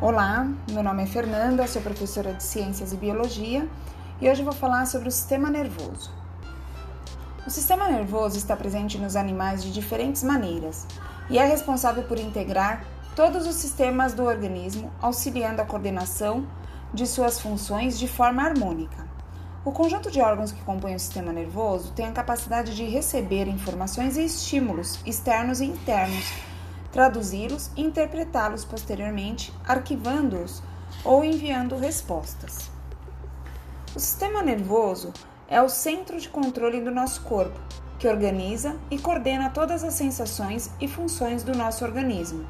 Olá, meu nome é Fernanda, sou professora de Ciências e Biologia e hoje vou falar sobre o sistema nervoso. O sistema nervoso está presente nos animais de diferentes maneiras e é responsável por integrar todos os sistemas do organismo, auxiliando a coordenação de suas funções de forma harmônica. O conjunto de órgãos que compõem o sistema nervoso tem a capacidade de receber informações e estímulos externos e internos traduzi-los e interpretá-los posteriormente, arquivando-os ou enviando respostas. O sistema nervoso é o centro de controle do nosso corpo, que organiza e coordena todas as sensações e funções do nosso organismo.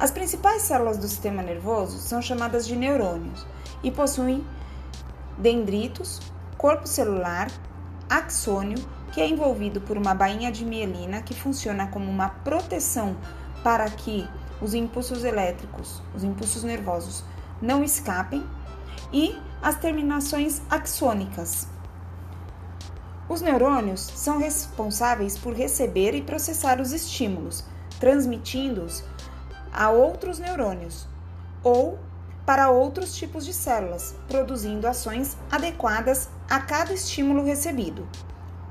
As principais células do sistema nervoso são chamadas de neurônios e possuem dendritos, corpo celular, axônio, que é envolvido por uma bainha de mielina que funciona como uma proteção para que os impulsos elétricos, os impulsos nervosos, não escapem, e as terminações axônicas. Os neurônios são responsáveis por receber e processar os estímulos, transmitindo-os a outros neurônios ou para outros tipos de células, produzindo ações adequadas a cada estímulo recebido.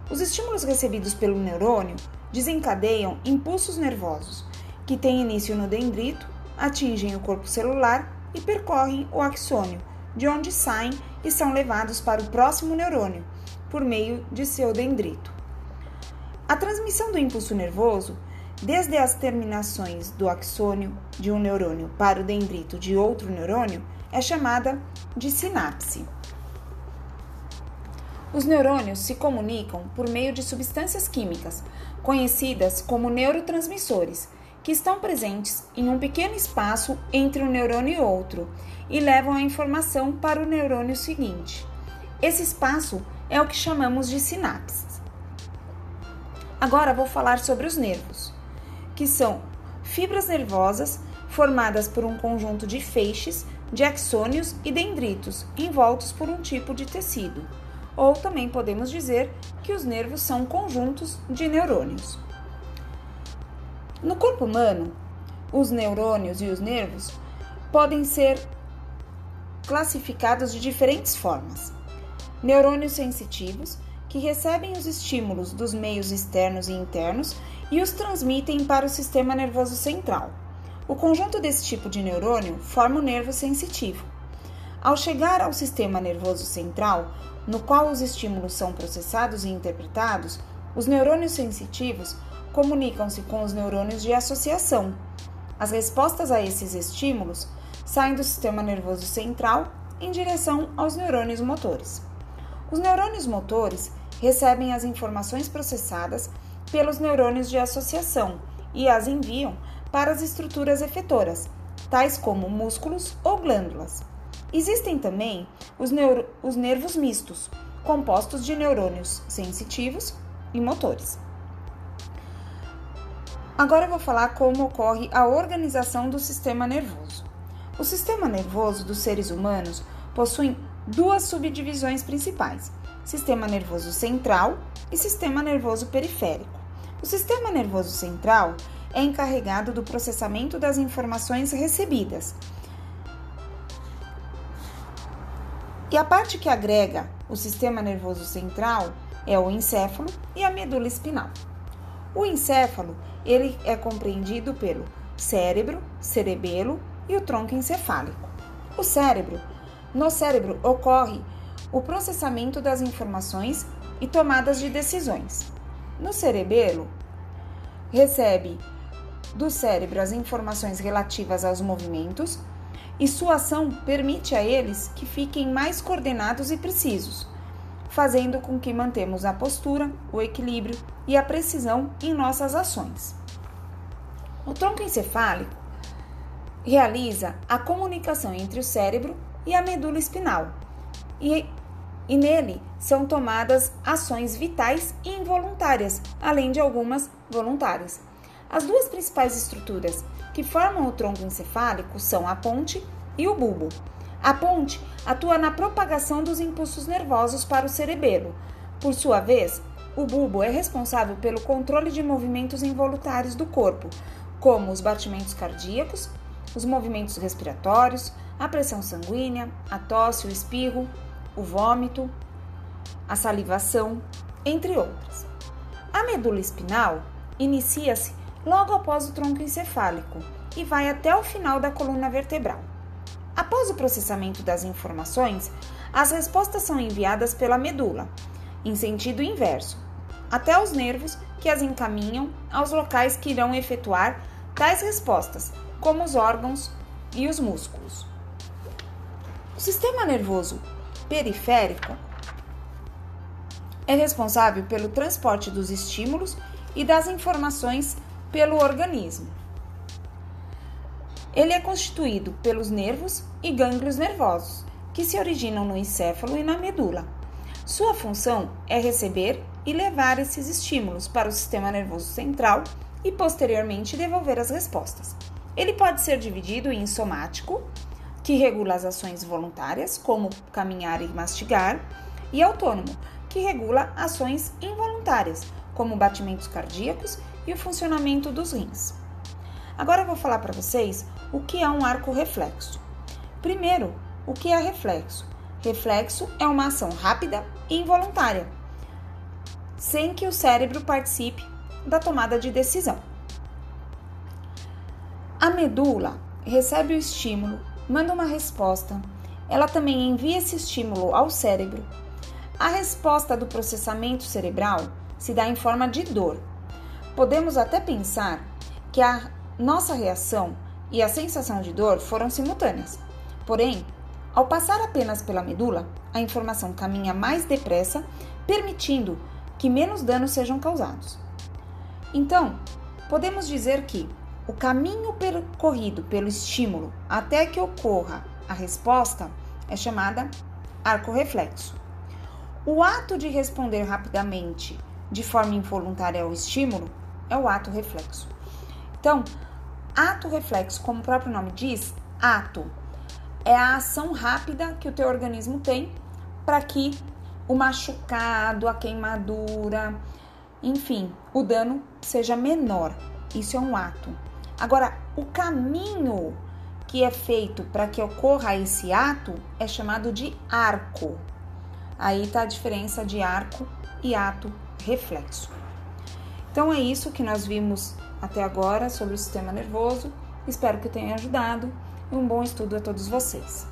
Os estímulos recebidos pelo neurônio desencadeiam impulsos nervosos, que têm início no dendrito, atingem o corpo celular e percorrem o axônio, de onde saem e são levados para o próximo neurônio, por meio de seu dendrito. A transmissão do impulso nervoso, desde as terminações do axônio de um neurônio para o dendrito de outro neurônio, é chamada de sinapse. Os neurônios se comunicam por meio de substâncias químicas, conhecidas como neurotransmissores, que estão presentes em um pequeno espaço entre um neurônio e outro e levam a informação para o neurônio seguinte. Esse espaço é o que chamamos de sinapses. Agora vou falar sobre os nervos, que são fibras nervosas formadas por um conjunto de feixes de axônios e dendritos envoltos por um tipo de tecido ou também podemos dizer que os nervos são conjuntos de neurônios. No corpo humano, os neurônios e os nervos podem ser classificados de diferentes formas. Neurônios sensitivos, que recebem os estímulos dos meios externos e internos e os transmitem para o sistema nervoso central. O conjunto desse tipo de neurônio forma o nervo sensitivo. Ao chegar ao sistema nervoso central, no qual os estímulos são processados e interpretados, os neurônios sensitivos comunicam-se com os neurônios de associação. As respostas a esses estímulos saem do sistema nervoso central em direção aos neurônios motores. Os neurônios motores recebem as informações processadas pelos neurônios de associação e as enviam para as estruturas efetoras, tais como músculos ou glândulas. Existem também os, os nervos mistos, compostos de neurônios sensitivos e motores. Agora eu vou falar como ocorre a organização do sistema nervoso. O sistema nervoso dos seres humanos possui duas subdivisões principais: sistema nervoso central e sistema nervoso periférico. O sistema nervoso central é encarregado do processamento das informações recebidas E a parte que agrega o sistema nervoso central é o encéfalo e a medula espinal. O encéfalo, ele é compreendido pelo cérebro, cerebelo e o tronco encefálico. O cérebro, no cérebro ocorre o processamento das informações e tomadas de decisões. No cerebelo, recebe do cérebro as informações relativas aos movimentos e sua ação permite a eles que fiquem mais coordenados e precisos, fazendo com que mantemos a postura, o equilíbrio e a precisão em nossas ações. O tronco encefálico realiza a comunicação entre o cérebro e a medula espinal, e, e nele são tomadas ações vitais e involuntárias, além de algumas voluntárias. As duas principais estruturas que formam o tronco encefálico são a ponte e o bulbo. A ponte atua na propagação dos impulsos nervosos para o cerebelo. Por sua vez, o bulbo é responsável pelo controle de movimentos involuntários do corpo, como os batimentos cardíacos, os movimentos respiratórios, a pressão sanguínea, a tosse, o espirro, o vômito, a salivação, entre outras. A medula espinal inicia-se logo após o tronco encefálico e vai até o final da coluna vertebral. Após o processamento das informações, as respostas são enviadas pela medula, em sentido inverso, até os nervos que as encaminham aos locais que irão efetuar tais respostas, como os órgãos e os músculos. O sistema nervoso periférico é responsável pelo transporte dos estímulos e das informações pelo organismo. Ele é constituído pelos nervos e gânglios nervosos, que se originam no encéfalo e na medula. Sua função é receber e levar esses estímulos para o sistema nervoso central e posteriormente devolver as respostas. Ele pode ser dividido em somático, que regula as ações voluntárias, como caminhar e mastigar, e autônomo, que regula ações involuntárias, como batimentos cardíacos e o funcionamento dos rins. Agora eu vou falar para vocês o que é um arco reflexo. Primeiro, o que é reflexo? Reflexo é uma ação rápida e involuntária, sem que o cérebro participe da tomada de decisão. A medula recebe o estímulo, manda uma resposta, ela também envia esse estímulo ao cérebro. A resposta do processamento cerebral se dá em forma de dor. Podemos até pensar que a nossa reação e a sensação de dor foram simultâneas. Porém, ao passar apenas pela medula, a informação caminha mais depressa, permitindo que menos danos sejam causados. Então, podemos dizer que o caminho percorrido pelo estímulo até que ocorra a resposta é chamada arco reflexo. O ato de responder rapidamente de forma involuntária ao estímulo é o ato reflexo. Então, ato reflexo, como o próprio nome diz, ato é a ação rápida que o teu organismo tem para que o machucado, a queimadura, enfim, o dano seja menor. Isso é um ato. Agora, o caminho que é feito para que ocorra esse ato é chamado de arco. Aí está a diferença de arco e ato reflexo. Então é isso que nós vimos até agora sobre o sistema nervoso. Espero que tenha ajudado e um bom estudo a todos vocês.